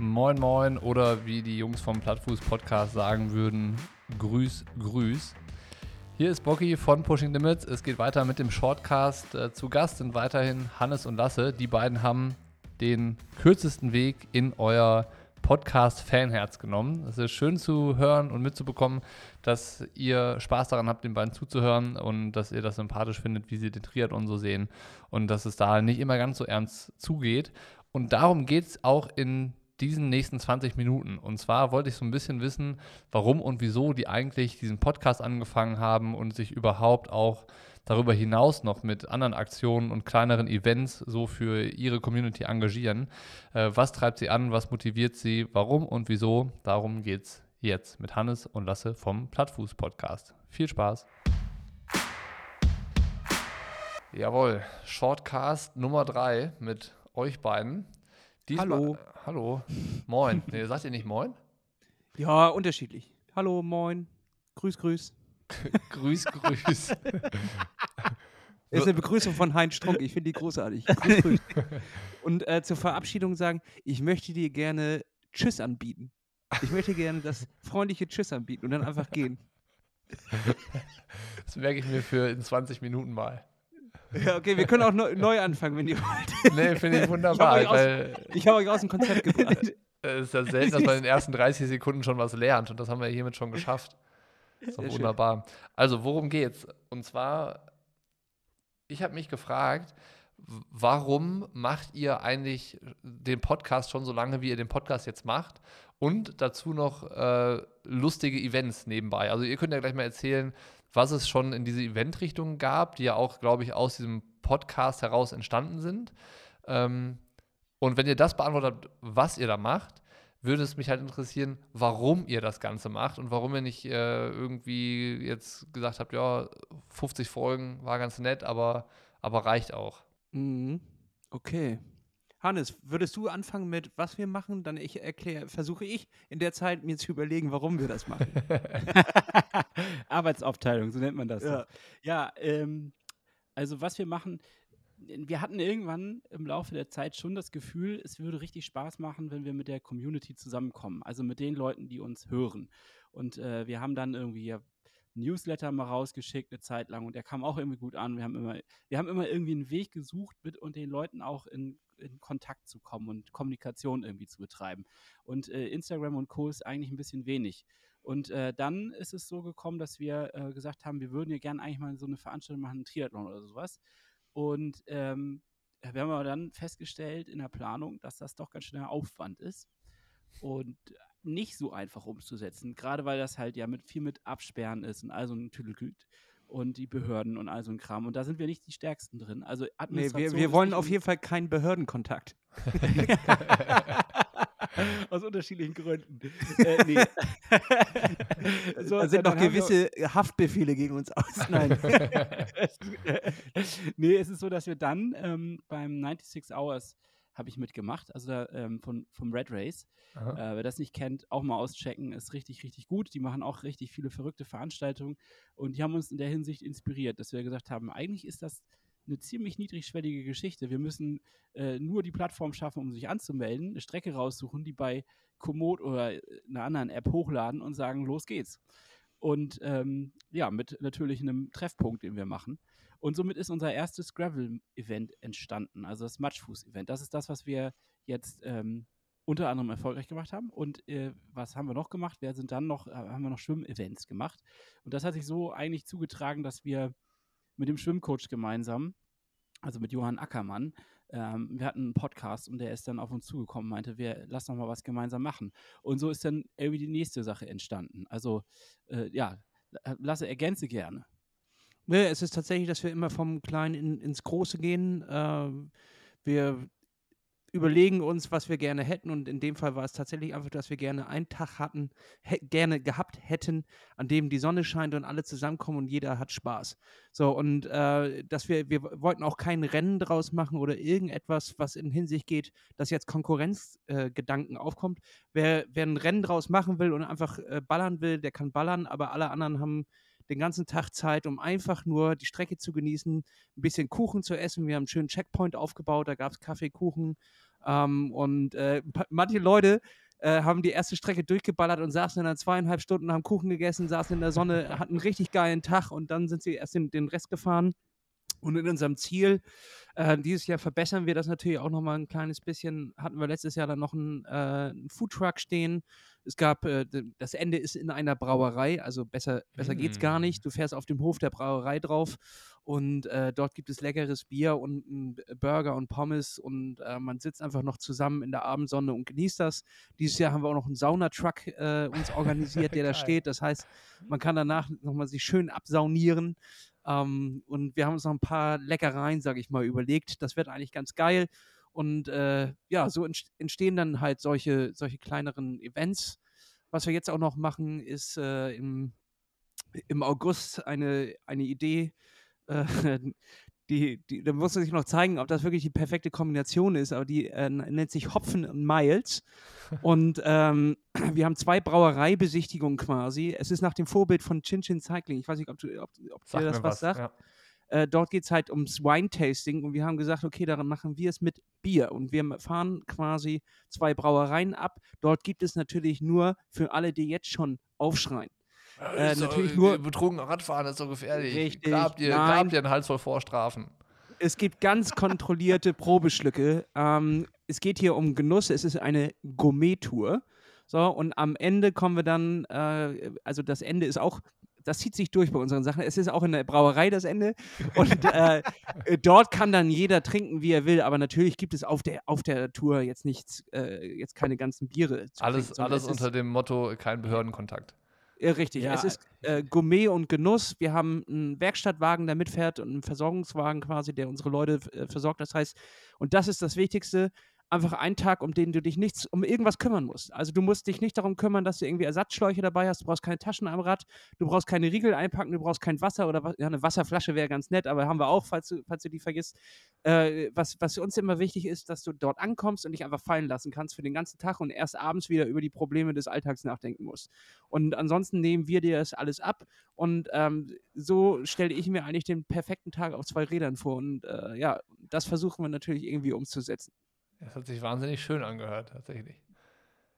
Moin Moin oder wie die Jungs vom Plattfuß Podcast sagen würden, Grüß, Grüß. Hier ist Bocky von Pushing Limits. Es geht weiter mit dem Shortcast. Äh, zu Gast sind weiterhin Hannes und Lasse. Die beiden haben den kürzesten Weg in euer Podcast-Fanherz genommen. Es ist schön zu hören und mitzubekommen, dass ihr Spaß daran habt, den beiden zuzuhören und dass ihr das sympathisch findet, wie sie den Triathlon so sehen und dass es da nicht immer ganz so ernst zugeht. Und darum geht es auch in diesen nächsten 20 Minuten. Und zwar wollte ich so ein bisschen wissen, warum und wieso die eigentlich diesen Podcast angefangen haben und sich überhaupt auch darüber hinaus noch mit anderen Aktionen und kleineren Events so für ihre Community engagieren. Äh, was treibt sie an? Was motiviert sie? Warum und wieso? Darum geht es jetzt mit Hannes und Lasse vom Plattfuß Podcast. Viel Spaß! Jawohl, Shortcast Nummer 3 mit euch beiden. Diesmal, hallo. Hallo. Moin. Nee, sagt ihr nicht Moin? Ja, unterschiedlich. Hallo, Moin. Grüß, grüß. grüß, grüß. ist eine Begrüßung von Heinz Strunk. Ich finde die großartig. Grüß, grüß. Und äh, zur Verabschiedung sagen, ich möchte dir gerne Tschüss anbieten. Ich möchte gerne das freundliche Tschüss anbieten und dann einfach gehen. Das merke ich mir für in 20 Minuten mal. Ja, okay, wir können auch neu, neu anfangen, wenn ihr wollt. Nee, finde ich wunderbar. Ich habe euch, hab euch, aus dem Konzept gebracht. Es ist ja selten, dass man in den ersten 30 Sekunden schon was lernt und das haben wir hiermit schon geschafft. Das ist doch wunderbar. Also, worum geht's? Und zwar, ich habe mich gefragt, warum macht ihr eigentlich den Podcast schon so lange, wie ihr den Podcast jetzt macht? Und dazu noch äh, lustige Events nebenbei. Also, ihr könnt ja gleich mal erzählen, was es schon in diese Eventrichtung gab, die ja auch, glaube ich, aus diesem Podcast heraus entstanden sind. Ähm, und wenn ihr das beantwortet, was ihr da macht, würde es mich halt interessieren, warum ihr das Ganze macht und warum ihr nicht äh, irgendwie jetzt gesagt habt, ja, 50 Folgen war ganz nett, aber, aber reicht auch. Mhm. Okay. Hannes, würdest du anfangen mit, was wir machen? Dann ich erkläre, versuche ich in der Zeit mir zu überlegen, warum wir das machen. Arbeitsaufteilung, so nennt man das. Ja, ja ähm, also was wir machen, wir hatten irgendwann im Laufe der Zeit schon das Gefühl, es würde richtig Spaß machen, wenn wir mit der Community zusammenkommen, also mit den Leuten, die uns hören. Und äh, wir haben dann irgendwie ja, Newsletter mal rausgeschickt eine Zeit lang und der kam auch irgendwie gut an. Wir haben immer, wir haben immer irgendwie einen Weg gesucht, mit und den Leuten auch in, in Kontakt zu kommen und Kommunikation irgendwie zu betreiben. Und äh, Instagram und Co. ist eigentlich ein bisschen wenig. Und äh, dann ist es so gekommen, dass wir äh, gesagt haben, wir würden ja gerne eigentlich mal so eine Veranstaltung machen, einen Triathlon oder sowas. Und ähm, wir haben aber dann festgestellt in der Planung, dass das doch ganz schön Aufwand ist und nicht so einfach umzusetzen, gerade weil das halt ja mit viel mit Absperren ist und all so ein Tüdelgüt und die Behörden und all so ein Kram. Und da sind wir nicht die Stärksten drin. Also nee, wir, wir wollen auf jeden Fall keinen Behördenkontakt. Aus unterschiedlichen Gründen. äh, nee. so, da sind noch gewisse Haftbefehle gegen uns aus. Nein. nee, es ist so, dass wir dann ähm, beim 96 Hours habe ich mitgemacht, also da, ähm, von, vom Red Race. Äh, wer das nicht kennt, auch mal auschecken, ist richtig, richtig gut. Die machen auch richtig viele verrückte Veranstaltungen und die haben uns in der Hinsicht inspiriert, dass wir gesagt haben, eigentlich ist das eine ziemlich niedrigschwellige Geschichte. Wir müssen äh, nur die Plattform schaffen, um sich anzumelden, eine Strecke raussuchen, die bei Komoot oder äh, einer anderen App hochladen und sagen, los geht's. Und ähm, ja, mit natürlich einem Treffpunkt, den wir machen. Und somit ist unser erstes Gravel-Event entstanden, also das Matschfuß-Event. Das ist das, was wir jetzt ähm, unter anderem erfolgreich gemacht haben. Und äh, was haben wir noch gemacht? Wir sind dann noch, äh, haben wir noch Schwimm-Events gemacht. Und das hat sich so eigentlich zugetragen, dass wir mit dem Schwimmcoach gemeinsam, also mit Johann Ackermann, ähm, wir hatten einen Podcast und der ist dann auf uns zugekommen, meinte, wir lassen noch mal was gemeinsam machen. Und so ist dann irgendwie die nächste Sache entstanden. Also äh, ja, lasse ergänze gerne. Nee, es ist tatsächlich, dass wir immer vom Kleinen in, ins Große gehen. Äh, wir überlegen uns, was wir gerne hätten. Und in dem Fall war es tatsächlich einfach, dass wir gerne einen Tag hatten, gerne gehabt hätten, an dem die Sonne scheint und alle zusammenkommen und jeder hat Spaß. So, und äh, dass wir, wir wollten auch kein Rennen draus machen oder irgendetwas, was in Hinsicht geht, dass jetzt Konkurrenzgedanken äh, aufkommt. Wer, wer ein Rennen draus machen will und einfach äh, ballern will, der kann ballern, aber alle anderen haben den ganzen Tag Zeit, um einfach nur die Strecke zu genießen, ein bisschen Kuchen zu essen. Wir haben einen schönen Checkpoint aufgebaut, da gab es Kaffee, Kuchen, Ähm, und äh, manche Leute äh, haben die erste Strecke durchgeballert und saßen dann zweieinhalb Stunden, haben Kuchen gegessen, saßen in der Sonne, hatten einen richtig geilen Tag und dann sind sie erst den, den Rest gefahren. Und in unserem Ziel, äh, dieses Jahr verbessern wir das natürlich auch nochmal ein kleines bisschen. Hatten wir letztes Jahr dann noch einen, äh, einen Foodtruck stehen. Es gab, äh, das Ende ist in einer Brauerei, also besser, besser geht's gar Mm. nicht. Du fährst auf dem Hof der Brauerei drauf und äh, dort gibt es leckeres Bier und einen Burger und Pommes und äh, man sitzt einfach noch zusammen in der Abendsonne und genießt das. Dieses Jahr haben wir auch noch einen Saunatruck äh, uns organisiert, der da steht. Das heißt, man kann danach nochmal sich schön absaunieren. Ähm, und wir haben uns noch ein paar Leckereien, sage ich mal, überlegt. Das wird eigentlich ganz geil. Und äh, ja, so entst- entstehen dann halt solche, solche kleineren Events. Was wir jetzt auch noch machen, ist äh, im, im August eine, eine Idee. Äh, die, die, da muss man sich noch zeigen, ob das wirklich die perfekte Kombination ist, aber die äh, nennt sich Hopfen und Miles. Und ähm, wir haben zwei Brauereibesichtigungen quasi. Es ist nach dem Vorbild von Chin Chin Cycling. Ich weiß nicht, ob, du, ob, ob dir das mir was sagt. Ja. Äh, dort geht es halt ums Wine-Tasting und wir haben gesagt, okay, daran machen wir es mit Bier. Und wir fahren quasi zwei Brauereien ab. Dort gibt es natürlich nur für alle, die jetzt schon aufschreien. Äh, natürlich nur- Betrunken Radfahren ist so gefährlich. Richtig, Grabt ihr, grabt ihr einen Hals voll Vorstrafen. Es gibt ganz kontrollierte Probeschlücke. Ähm, es geht hier um Genuss. Es ist eine Gourmet-Tour. So, und am Ende kommen wir dann, äh, also das Ende ist auch, das zieht sich durch bei unseren Sachen. Es ist auch in der Brauerei das Ende. Und äh, äh, dort kann dann jeder trinken, wie er will. Aber natürlich gibt es auf der, auf der Tour jetzt nichts, äh, jetzt keine ganzen Biere. Zu Alles, trinken, alles unter dem Motto, kein Behördenkontakt. ja, richtig. Ja. Es ist äh, Gourmet und Genuss. Wir haben einen Werkstattwagen, der mitfährt und einen Versorgungswagen quasi, der unsere Leute äh, versorgt. Das heißt, und das ist das Wichtigste, einfach ein Tag, um den du dich nichts um irgendwas kümmern musst. Also du musst dich nicht darum kümmern, dass du irgendwie Ersatzschläuche dabei hast. Du brauchst keine Taschen am Rad. Du brauchst keine Riegel einpacken. Du brauchst kein Wasser oder. Ja, eine Wasserflasche wäre ganz nett, aber haben wir auch, falls du, falls du die vergisst. Äh, was, was uns immer wichtig ist, dass du dort ankommst und dich einfach fallen lassen kannst für den ganzen Tag und erst abends wieder über die Probleme des Alltags nachdenken musst. Und ansonsten nehmen wir dir das alles ab. Und ähm, so stelle ich mir eigentlich den perfekten Tag auf zwei Rädern vor. Und äh, ja, das versuchen wir natürlich irgendwie umzusetzen. Das hat sich wahnsinnig schön angehört, tatsächlich.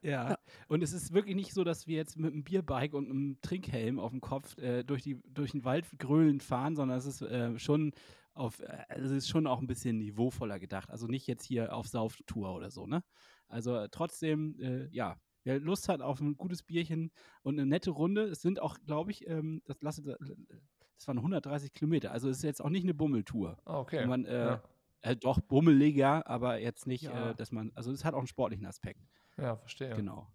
Ja. Und es ist wirklich nicht so, dass wir jetzt mit einem Bierbike und einem Trinkhelm auf dem Kopf äh, durch, die, durch den Wald gröhlend fahren, sondern es ist äh, schon auf, äh, es ist schon auch ein bisschen niveauvoller gedacht. Also nicht jetzt hier auf Sauftour oder so, ne? Also äh, trotzdem, äh, ja, wer Lust hat auf ein gutes Bierchen und eine nette Runde, es sind auch, glaube ich, ähm, das lasse das waren 130 Kilometer. Also es ist jetzt auch nicht eine Bummeltour. Ah, okay. Wo man, äh, ja. Äh, doch bummeliger, aber jetzt nicht, Ja. äh, dass man, also es hat auch einen sportlichen Aspekt. ja, verstehe. Genau.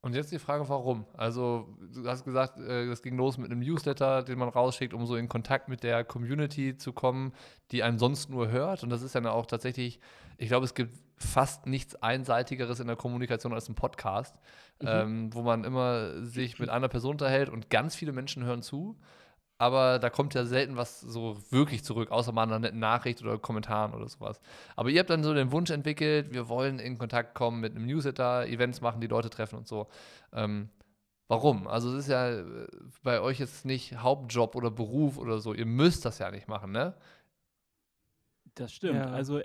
Und jetzt die Frage, warum? Also, du hast gesagt, äh, das ging los mit einem Newsletter, den man rausschickt, um so in Kontakt mit der Community zu kommen, die einen sonst nur hört. Und das ist dann auch tatsächlich, ich glaube, es gibt fast nichts Einseitigeres in der Kommunikation als ein Podcast, ähm, wo man immer sich mit einer Person unterhält und ganz viele Menschen hören zu. Aber da kommt ja selten was so wirklich zurück, außer mal einer netten Nachricht oder Kommentaren oder sowas. Aber ihr habt dann so den Wunsch entwickelt, wir wollen in Kontakt kommen mit einem Newsletter, Events machen, die Leute treffen und so. Ähm, warum? Also es ist ja äh, bei euch jetzt nicht Hauptjob oder Beruf oder so. Ihr müsst das ja nicht machen, ne? Das stimmt. Ja. Also,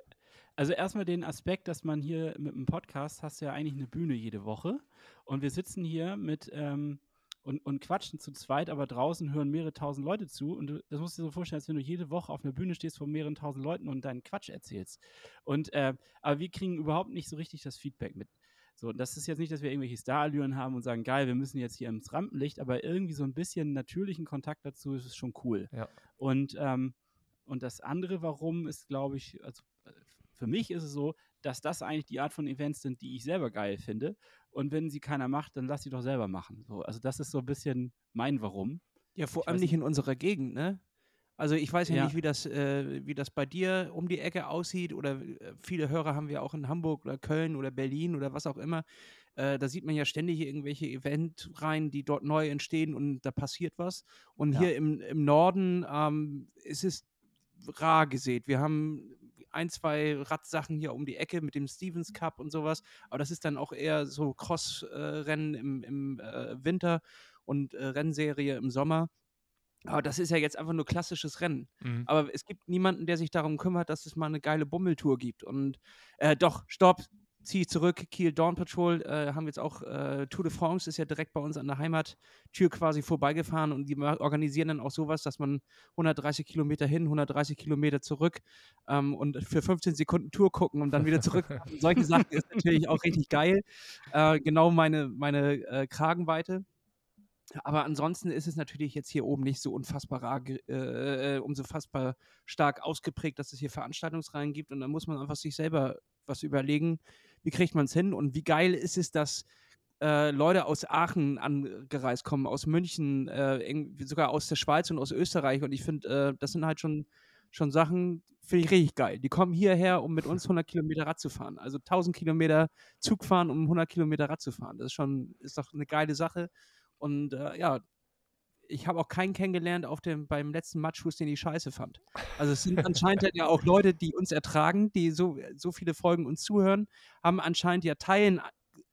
also erstmal den Aspekt, dass man hier mit einem Podcast hast ja eigentlich eine Bühne jede Woche. Und wir sitzen hier mit ähm, und, und quatschen zu zweit, aber draußen hören mehrere tausend Leute zu. Und du, das musst du dir so vorstellen, als wenn du jede Woche auf einer Bühne stehst vor mehreren tausend Leuten und deinen Quatsch erzählst. Und äh, aber wir kriegen überhaupt nicht so richtig das Feedback mit. So, das ist jetzt nicht, dass wir irgendwelche Starallüren haben und sagen, geil, wir müssen jetzt hier ins Rampenlicht, aber irgendwie so ein bisschen natürlichen Kontakt dazu ist es schon cool. Ja. Und, ähm, und das andere, warum, ist, glaube ich, also äh, für mich ist es so, dass das eigentlich die Art von Events sind, die ich selber geil finde. Und wenn sie keiner macht, dann lass sie doch selber machen. So, also das ist so ein bisschen mein Warum. Ja, vor Ich allem nicht in unserer Gegend, ne? Also ich weiß ja, Ja. nicht, wie das, äh, wie das bei dir um die Ecke aussieht oder äh, viele Hörer haben wir auch in Hamburg oder Köln oder Berlin oder was auch immer. Äh, da sieht man ja ständig irgendwelche Eventreihen, die dort neu entstehen und da passiert was. Und Ja. hier im, im Norden ähm, ist es rar gesät. Wir haben ein, zwei Radsachen hier um die Ecke mit dem Stevens Cup und sowas, aber das ist dann auch eher so Cross-Rennen im, im äh, Winter und äh, Rennserie im Sommer. Aber das ist ja jetzt einfach nur klassisches Rennen. Mhm. Aber es gibt niemanden, der sich darum kümmert, dass es mal eine geile Bummeltour gibt. Und äh, doch, stopp, ziehe ich zurück. Kiel Dawn Patrol äh, haben jetzt auch äh, Tour de France, ist ja direkt bei uns an der Heimattür quasi vorbeigefahren und die organisieren dann auch sowas, dass man 130 Kilometer hin, 130 Kilometer zurück ähm, und für 15 Sekunden Tour gucken und dann wieder zurück. Solche Sachen ist natürlich auch richtig geil. Äh, genau meine, meine äh, Kragenweite. Aber ansonsten ist es natürlich jetzt hier oben nicht so unfassbar, rar äh, äh, unfassbar stark ausgeprägt, dass es hier Veranstaltungsreihen gibt. Und da muss man einfach sich selber was überlegen, wie kriegt man es hin und wie geil ist es, dass äh, Leute aus Aachen angereist kommen, aus München, äh, sogar aus der Schweiz und aus Österreich. Und ich finde, äh, das sind halt schon, schon Sachen, finde ich richtig geil. Die kommen hierher, um mit uns 100 Kilometer Rad zu fahren. Also 1000 Kilometer Zug fahren, um 100 Kilometer Rad zu fahren. Das ist schon, ist doch eine geile Sache. Und äh, ja, ich habe auch keinen kennengelernt auf dem, beim letzten Matschfuß, den ich scheiße fand. Also es sind anscheinend ja auch Leute, die uns ertragen, die so, so viele Folgen uns zuhören, haben anscheinend ja teilen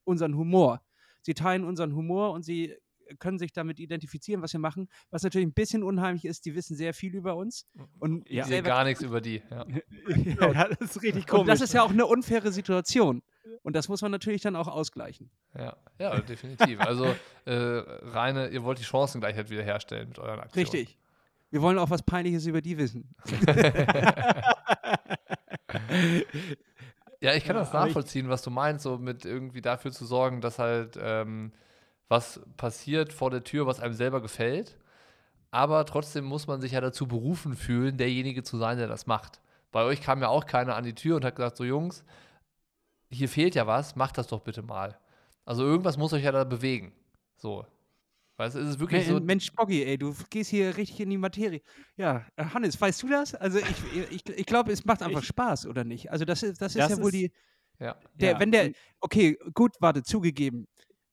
unseren Humor. Sie teilen unseren Humor und sie können sich damit identifizieren, was wir machen. Was natürlich ein bisschen unheimlich ist, die wissen sehr viel über uns. Und Ich sehe selber- gar nichts über die. Ja. ja, das ist richtig und komisch. das ist ja auch eine unfaire Situation. Und das muss man natürlich dann auch ausgleichen. Ja, ja, definitiv. Also äh, reine, ihr wollt die Chancengleichheit wiederherstellen mit euren Aktionen. Richtig. Wir wollen auch was Peinliches über die wissen. Ja, ich kann Ja, das nachvollziehen, was du meinst, so mit irgendwie dafür zu sorgen, dass halt ähm, was passiert vor der Tür, was einem selber gefällt. Aber trotzdem muss man sich ja dazu berufen fühlen, derjenige zu sein, der das macht. Bei euch kam ja auch keiner an die Tür und hat gesagt, so Jungs, hier fehlt ja was, macht das doch bitte mal. Also irgendwas muss euch ja da bewegen. So. Weißt du, ist es wirklich so. Mensch, Boggy, ey, du gehst hier richtig in die Materie. Ja, äh, Hannes, weißt du das? Also ich, ich, ich glaube, es macht einfach Ich- Spaß, oder nicht? Also das ist, das ist Das ja wohl ist- die, Ja. der, Ja, wenn der, okay, gut, warte, zugegeben.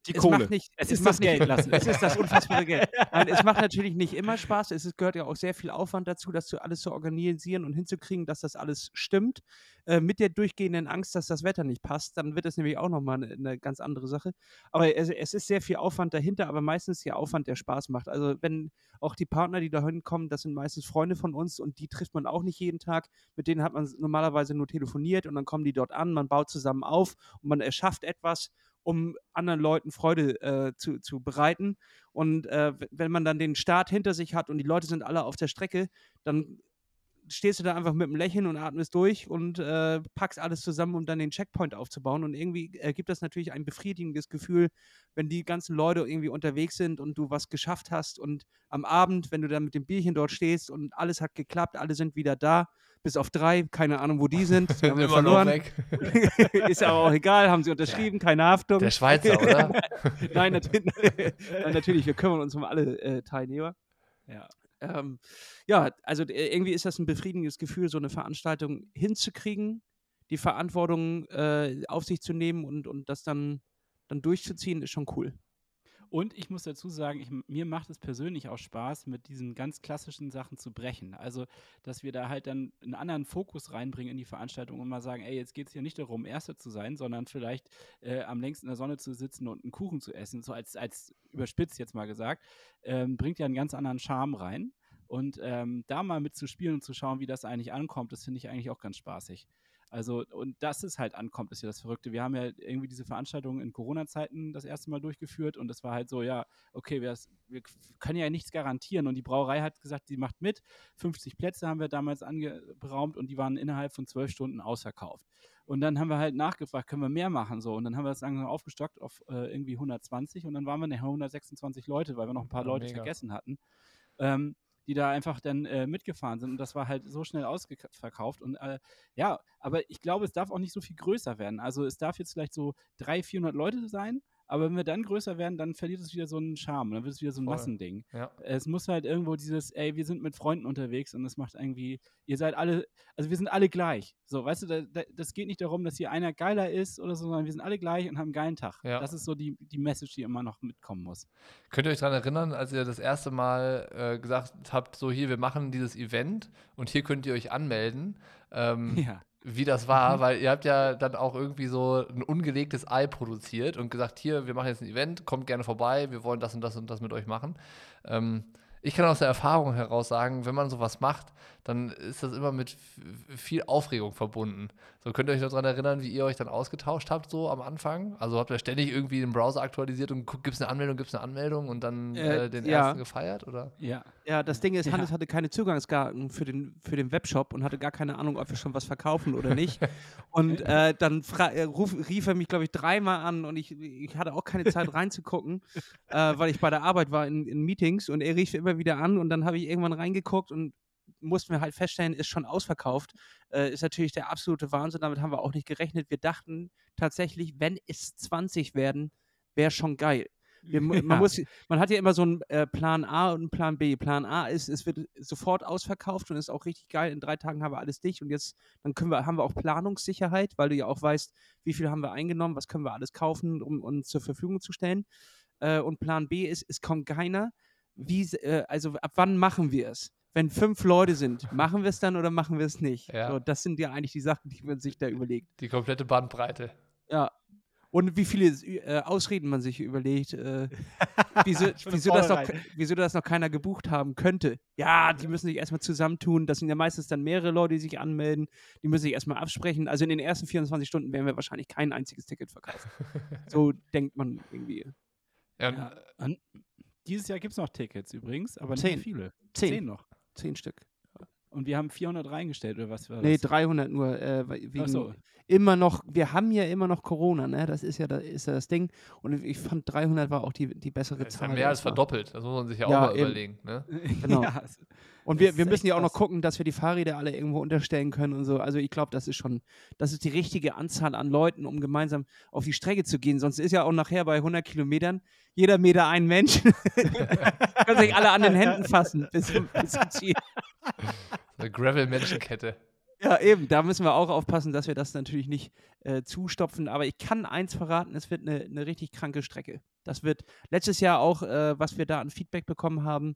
Die es Kohle. macht nicht, es es ist das Geld lassen. Es ist das unfassbare Geld. Nein, es macht natürlich nicht immer Spaß. Es gehört ja auch sehr viel Aufwand dazu, das zu, alles zu organisieren und hinzukriegen, dass das alles stimmt. Äh, mit der durchgehenden Angst, dass das Wetter nicht passt, dann wird es nämlich auch nochmal eine, eine ganz andere Sache. Aber es, es ist sehr viel Aufwand dahinter, aber meistens der Aufwand, der Spaß macht. Also wenn auch die Partner, die da hinkommen, das sind meistens Freunde von uns und die trifft man auch nicht jeden Tag. Mit denen hat man normalerweise nur telefoniert und dann kommen die dort an, man baut zusammen auf und man erschafft etwas, um anderen Leuten Freude äh, zu, zu bereiten. Und äh, wenn man dann den Start hinter sich hat und die Leute sind alle auf der Strecke, dann stehst du da einfach mit einem Lächeln und atmest durch und äh, packst alles zusammen, um dann den Checkpoint aufzubauen. Und irgendwie äh, gibt das natürlich ein befriedigendes Gefühl, wenn die ganzen Leute irgendwie unterwegs sind und du was geschafft hast. Und am Abend, wenn du dann mit dem Bierchen dort stehst und alles hat geklappt, alle sind wieder da, bis auf drei, keine Ahnung, wo die sind, die haben wir verloren. Ist aber auch egal, haben sie unterschrieben, keine Haftung. Der Schweizer, oder? Nein, natürlich, nein, natürlich, wir kümmern uns um alle äh, Teilnehmer. Ja. Ähm, ja, also äh, irgendwie ist das ein befriedigendes Gefühl, so eine Veranstaltung hinzukriegen, die Verantwortung äh, auf sich zu nehmen und, und das dann, dann durchzuziehen, ist schon cool. Und ich muss dazu sagen, ich, mir macht es persönlich auch Spaß, mit diesen ganz klassischen Sachen zu brechen. Also, dass wir da halt dann einen anderen Fokus reinbringen in die Veranstaltung und mal sagen, ey, jetzt geht es hier nicht darum, Erster zu sein, sondern vielleicht äh, am längsten in der Sonne zu sitzen und einen Kuchen zu essen, so als, als überspitzt jetzt mal gesagt, ähm, bringt ja einen ganz anderen Charme rein. Und ähm, da mal mitzuspielen und zu schauen, wie das eigentlich ankommt, das finde ich eigentlich auch ganz spaßig. Also, und dass es halt ankommt, ist ja das Verrückte. Wir haben ja irgendwie diese Veranstaltung in Corona-Zeiten das erste Mal durchgeführt und es war halt so, ja, okay, wir, wir können ja nichts garantieren. Und die Brauerei hat gesagt, sie macht mit. 50 Plätze haben wir damals angeraumt und die waren innerhalb von zwölf Stunden ausverkauft. Und dann haben wir halt nachgefragt, können wir mehr machen so? Und dann haben wir das langsam aufgestockt auf äh, irgendwie 120 und dann waren wir nachher 126 Leute, weil wir noch ein paar Ja, Leute mega. vergessen hatten. Ähm, die da einfach dann äh, mitgefahren sind und das war halt so schnell ausverkauft und äh, ja, aber ich glaube, es darf auch nicht so viel größer werden. Also es darf jetzt vielleicht so 300, 400 Leute sein, aber wenn wir dann größer werden, dann verliert es wieder so einen Charme, dann wird es wieder so ein Voll. Massending. Ja. Es muss halt irgendwo dieses, ey, wir sind mit Freunden unterwegs und es macht irgendwie, ihr seid alle, also wir sind alle gleich. So, weißt du, da, da, das geht nicht darum, dass hier einer geiler ist oder so, sondern wir sind alle gleich und haben einen geilen Tag. Ja. Das ist so die, die Message, die immer noch mitkommen muss. Könnt ihr euch daran erinnern, als ihr das erste Mal äh, gesagt habt, so hier, wir machen dieses Event und hier könnt ihr euch anmelden, ähm, Ja. Wie das war, Mhm. weil ihr habt ja dann auch irgendwie so ein ungelegtes Ei produziert und gesagt, hier, wir machen jetzt ein Event, kommt gerne vorbei, wir wollen das und das und das mit euch machen. Ähm, ich kann aus der Erfahrung heraus sagen, wenn man sowas macht, dann ist das immer mit viel Aufregung verbunden. So könnt ihr euch noch daran erinnern, wie ihr euch dann ausgetauscht habt, so am Anfang? Also habt ihr ständig irgendwie den Browser aktualisiert und gibt es eine Anmeldung, gibt es eine Anmeldung und dann äh, äh, den ja. ersten gefeiert, oder? Ja. Ja, das Ding ist, Hannes ja. hatte keine Zugangsdaten für den, für den Webshop und hatte gar keine Ahnung, ob wir schon was verkaufen oder nicht. und äh, dann äh, ruf, rief er mich, glaube ich, dreimal an und ich, ich hatte auch keine Zeit reinzugucken, äh, weil ich bei der Arbeit war in, in Meetings und er rief immer wieder an und dann habe ich irgendwann reingeguckt und mussten wir halt feststellen, ist schon ausverkauft. Äh, ist natürlich der absolute Wahnsinn. Damit haben wir auch nicht gerechnet. Wir dachten tatsächlich, wenn es 20 werden, wäre schon geil. Wir, man, ja. muss, man hat ja immer so einen äh, Plan A und einen Plan B. Plan A ist, es wird sofort ausverkauft und ist auch richtig geil. In drei Tagen haben wir alles dicht und jetzt dann können wir, haben wir auch Planungssicherheit, weil du ja auch weißt, wie viel haben wir eingenommen, was können wir alles kaufen, um uns zur Verfügung zu stellen. Äh, und Plan B ist, es kommt keiner. Wie, äh, also ab wann machen wir es? Wenn fünf Leute sind, machen wir es dann oder machen wir es nicht? Ja. So, das sind ja eigentlich die Sachen, die man sich da überlegt. Die komplette Bandbreite. Ja. Und wie viele äh, Ausreden man sich überlegt, äh, wieso, wieso, das noch, wieso das noch keiner gebucht haben könnte. Ja, die müssen sich erstmal zusammentun. Das sind ja meistens dann mehrere Leute, die sich anmelden. Die müssen sich erstmal absprechen. Also in den ersten 24 Stunden werden wir wahrscheinlich kein einziges Ticket verkaufen. so denkt man irgendwie. Ja, ja. Dieses Jahr gibt es noch Tickets übrigens, aber Zehn. nicht viele. Zehn. Zehn noch. Zehn Stück. Und wir haben 400 reingestellt, oder was war das? Nee, 300 nur. Äh, wegen so. Immer noch, wir haben ja immer noch Corona, ne? Das ist ja, das, ist ja das Ding. Und ich fand 300 war auch die, die bessere das Zahl. Ist ja mehr als verdoppelt, das muss man sich ja, ja auch mal eben. überlegen. Ne? Genau. ja, und wir, wir müssen ja auch noch gucken, dass wir die Fahrräder alle irgendwo unterstellen können und so. Also ich glaube, das ist schon, das ist die richtige Anzahl an Leuten, um gemeinsam auf die Strecke zu gehen. Sonst ist ja auch nachher bei 100 Kilometern jeder Meter ein Mensch. Können sich alle an den Händen fassen bis, bis zum Ziel. Eine Gravel-Menschenkette. Ja, eben, da müssen wir auch aufpassen, dass wir das natürlich nicht äh, zustopfen. Aber ich kann eins verraten, es wird eine, eine richtig kranke Strecke. Das wird letztes Jahr auch, äh, was wir da an Feedback bekommen haben,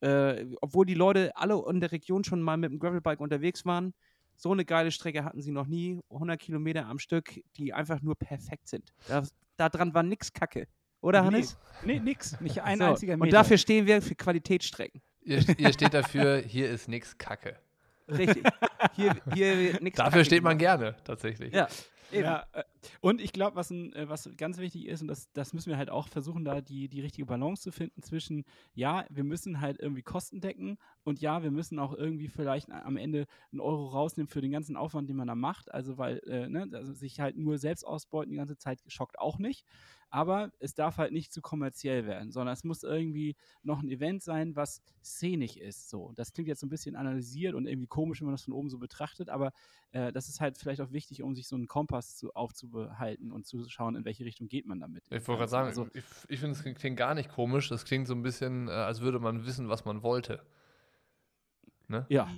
äh, obwohl die Leute alle in der Region schon mal mit dem Gravelbike unterwegs waren, so eine geile Strecke hatten sie noch nie. 100 Kilometer am Stück, die einfach nur perfekt sind. Da, dran war nix Kacke. Oder, Hannes? Nee, nix. Nicht ein so. einziger Meter. Und dafür stehen wir für Qualitätsstrecken. Ihr, ihr steht dafür, hier ist nix Kacke. Richtig. Hier, hier nix Dafür Kacke steht man gerne, tatsächlich. Ja. Eben. Ja, äh, und ich glaube, was, äh, was ganz wichtig ist, und das, das müssen wir halt auch versuchen, da die, die richtige Balance zu finden zwischen, ja, wir müssen halt irgendwie Kosten decken und ja, wir müssen auch irgendwie vielleicht am Ende einen Euro rausnehmen für den ganzen Aufwand, den man da macht. Also, weil äh, ne, also sich halt nur selbst ausbeuten die ganze Zeit schockt auch nicht aber es darf halt nicht zu kommerziell werden, sondern es muss irgendwie noch ein Event sein, was szenig ist. So, das klingt jetzt so ein bisschen analysiert und irgendwie komisch, wenn man das von oben so betrachtet, aber äh, das ist halt vielleicht auch wichtig, um sich so einen Kompass zu, aufzubehalten und zu schauen, in welche Richtung geht man damit. Ich wollte gerade sagen, also, ich, ich finde, es klingt gar nicht komisch. Das klingt so ein bisschen, äh, als würde man wissen, was man wollte. Ne? Ja.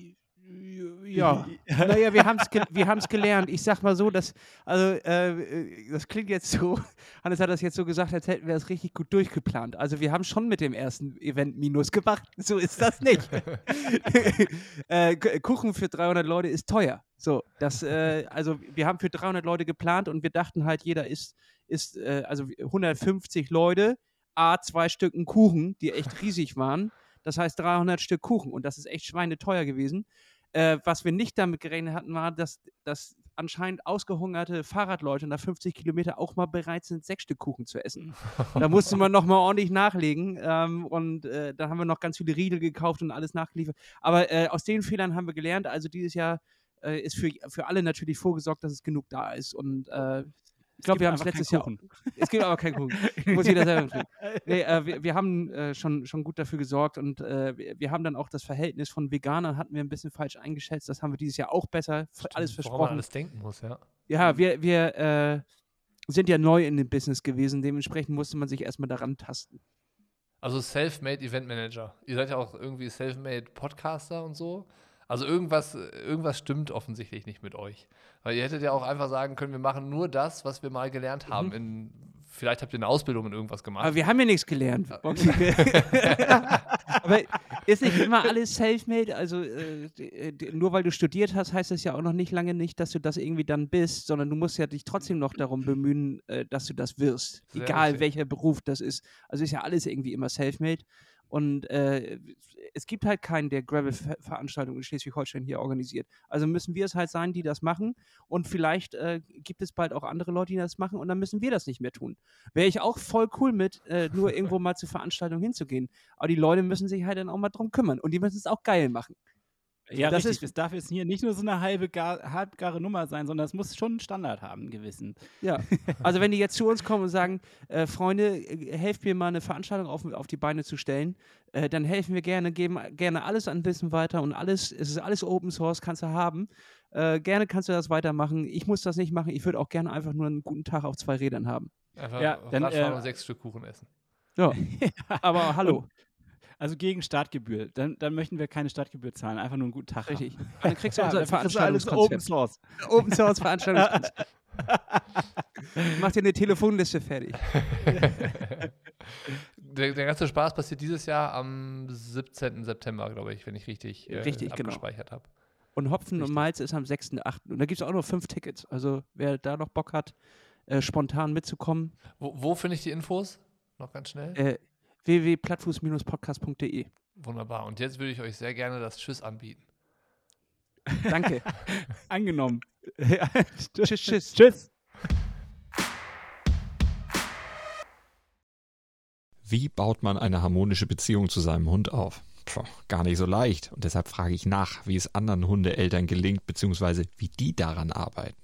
Ja, naja, wir haben es gelernt. Ich sag mal so, dass, also, äh, das klingt jetzt so, Hannes hat das jetzt so gesagt, als hätten wir das richtig gut durchgeplant. Also, wir haben schon mit dem ersten Event Minus gemacht. So ist das nicht. äh, Kuchen für 300 Leute ist teuer. So, das, äh, also, wir haben für 300 Leute geplant und wir dachten halt, jeder isst, ist äh, also 150 Leute, A, zwei Stücken Kuchen, die echt riesig waren. Das heißt 300 Stück Kuchen und das ist echt schweineteuer gewesen. Äh, was wir nicht damit gerechnet hatten, war, dass, dass anscheinend ausgehungerte Fahrradleute nach 50 Kilometer auch mal bereit sind, sechs Stück Kuchen zu essen. da musste man nochmal ordentlich nachlegen ähm, und äh, da haben wir noch ganz viele Riegel gekauft und alles nachgeliefert. Aber äh, aus den Fehlern haben wir gelernt. Also dieses Jahr äh, ist für, für alle natürlich vorgesorgt, dass es genug da ist und äh, ich glaube, wir haben es letztes Jahr. Es gibt aber keinen Kuchen. Muss jeder selber tun. Nee, äh, wir, wir, haben äh, schon, schon gut dafür gesorgt und äh, wir, wir, haben dann auch das Verhältnis von Veganern hatten wir ein bisschen falsch eingeschätzt. Das haben wir dieses Jahr auch besser Stimmt, alles versprochen. Man alles denken muss, ja. Ja, wir, wir äh, sind ja neu in dem Business gewesen. Dementsprechend musste man sich erstmal daran tasten. Also Self-Made Event Manager. Ihr seid ja auch irgendwie Self-Made Podcaster und so. Also irgendwas, irgendwas stimmt offensichtlich nicht mit euch. Weil ihr hättet ja auch einfach sagen können, wir machen nur das, was wir mal gelernt haben. Mhm. In, vielleicht habt ihr eine Ausbildung in irgendwas gemacht. Aber wir haben ja nichts gelernt. Aber ist nicht immer alles self-made? Also äh, nur weil du studiert hast, heißt das ja auch noch nicht lange nicht, dass du das irgendwie dann bist, sondern du musst ja dich trotzdem noch darum bemühen, äh, dass du das wirst. Sehr Egal richtig. welcher Beruf das ist. Also ist ja alles irgendwie immer self-made. Und äh, es gibt halt keinen, der Gravel-Veranstaltungen in Schleswig-Holstein hier organisiert. Also müssen wir es halt sein, die das machen. Und vielleicht äh, gibt es bald auch andere Leute, die das machen und dann müssen wir das nicht mehr tun. Wäre ich auch voll cool mit, äh, nur irgendwo mal zur Veranstaltung hinzugehen. Aber die Leute müssen sich halt dann auch mal drum kümmern und die müssen es auch geil machen. Ja, das richtig. Ist, es darf jetzt hier nicht nur so eine halbe gar, halbgare Nummer sein, sondern es muss schon einen Standard haben, einen gewissen. Ja, also wenn die jetzt zu uns kommen und sagen, äh, Freunde, äh, helft mir mal eine Veranstaltung auf, auf die Beine zu stellen, äh, dann helfen wir gerne, geben gerne alles an Wissen weiter und alles, es ist alles Open Source, kannst du haben. Äh, gerne kannst du das weitermachen. Ich muss das nicht machen. Ich würde auch gerne einfach nur einen guten Tag auf zwei Rädern haben. Einfach ja, dann äh, und sechs Stück Kuchen essen. Ja, aber hallo. Und, also gegen Startgebühr. Dann, dann möchten wir keine Startgebühr zahlen, einfach nur einen guten Tag. Richtig. Haben. Dann kriegst du ja, unser Veranstaltungskonzept. Open Source. Open Source Veranstaltungskonzept. Mach dir eine Telefonliste fertig. der, der, ganze Spaß passiert dieses Jahr am 17. September, glaube ich, wenn ich richtig, äh, richtig genau. abgespeichert genau. habe. Und Hopfen richtig. und Malz ist am 6.8. Und da gibt es auch noch fünf Tickets. Also wer da noch Bock hat, äh, spontan mitzukommen. Wo, wo finde ich die Infos? Noch ganz schnell. Äh, www.plattfuß-podcast.de. Wunderbar. Und jetzt würde ich euch sehr gerne das Tschüss anbieten. Danke. Angenommen. tschüss, tschüss. Tschüss. Wie baut man eine harmonische Beziehung zu seinem Hund auf? Puh, gar nicht so leicht. Und deshalb frage ich nach, wie es anderen Hundeeltern gelingt, beziehungsweise wie die daran arbeiten.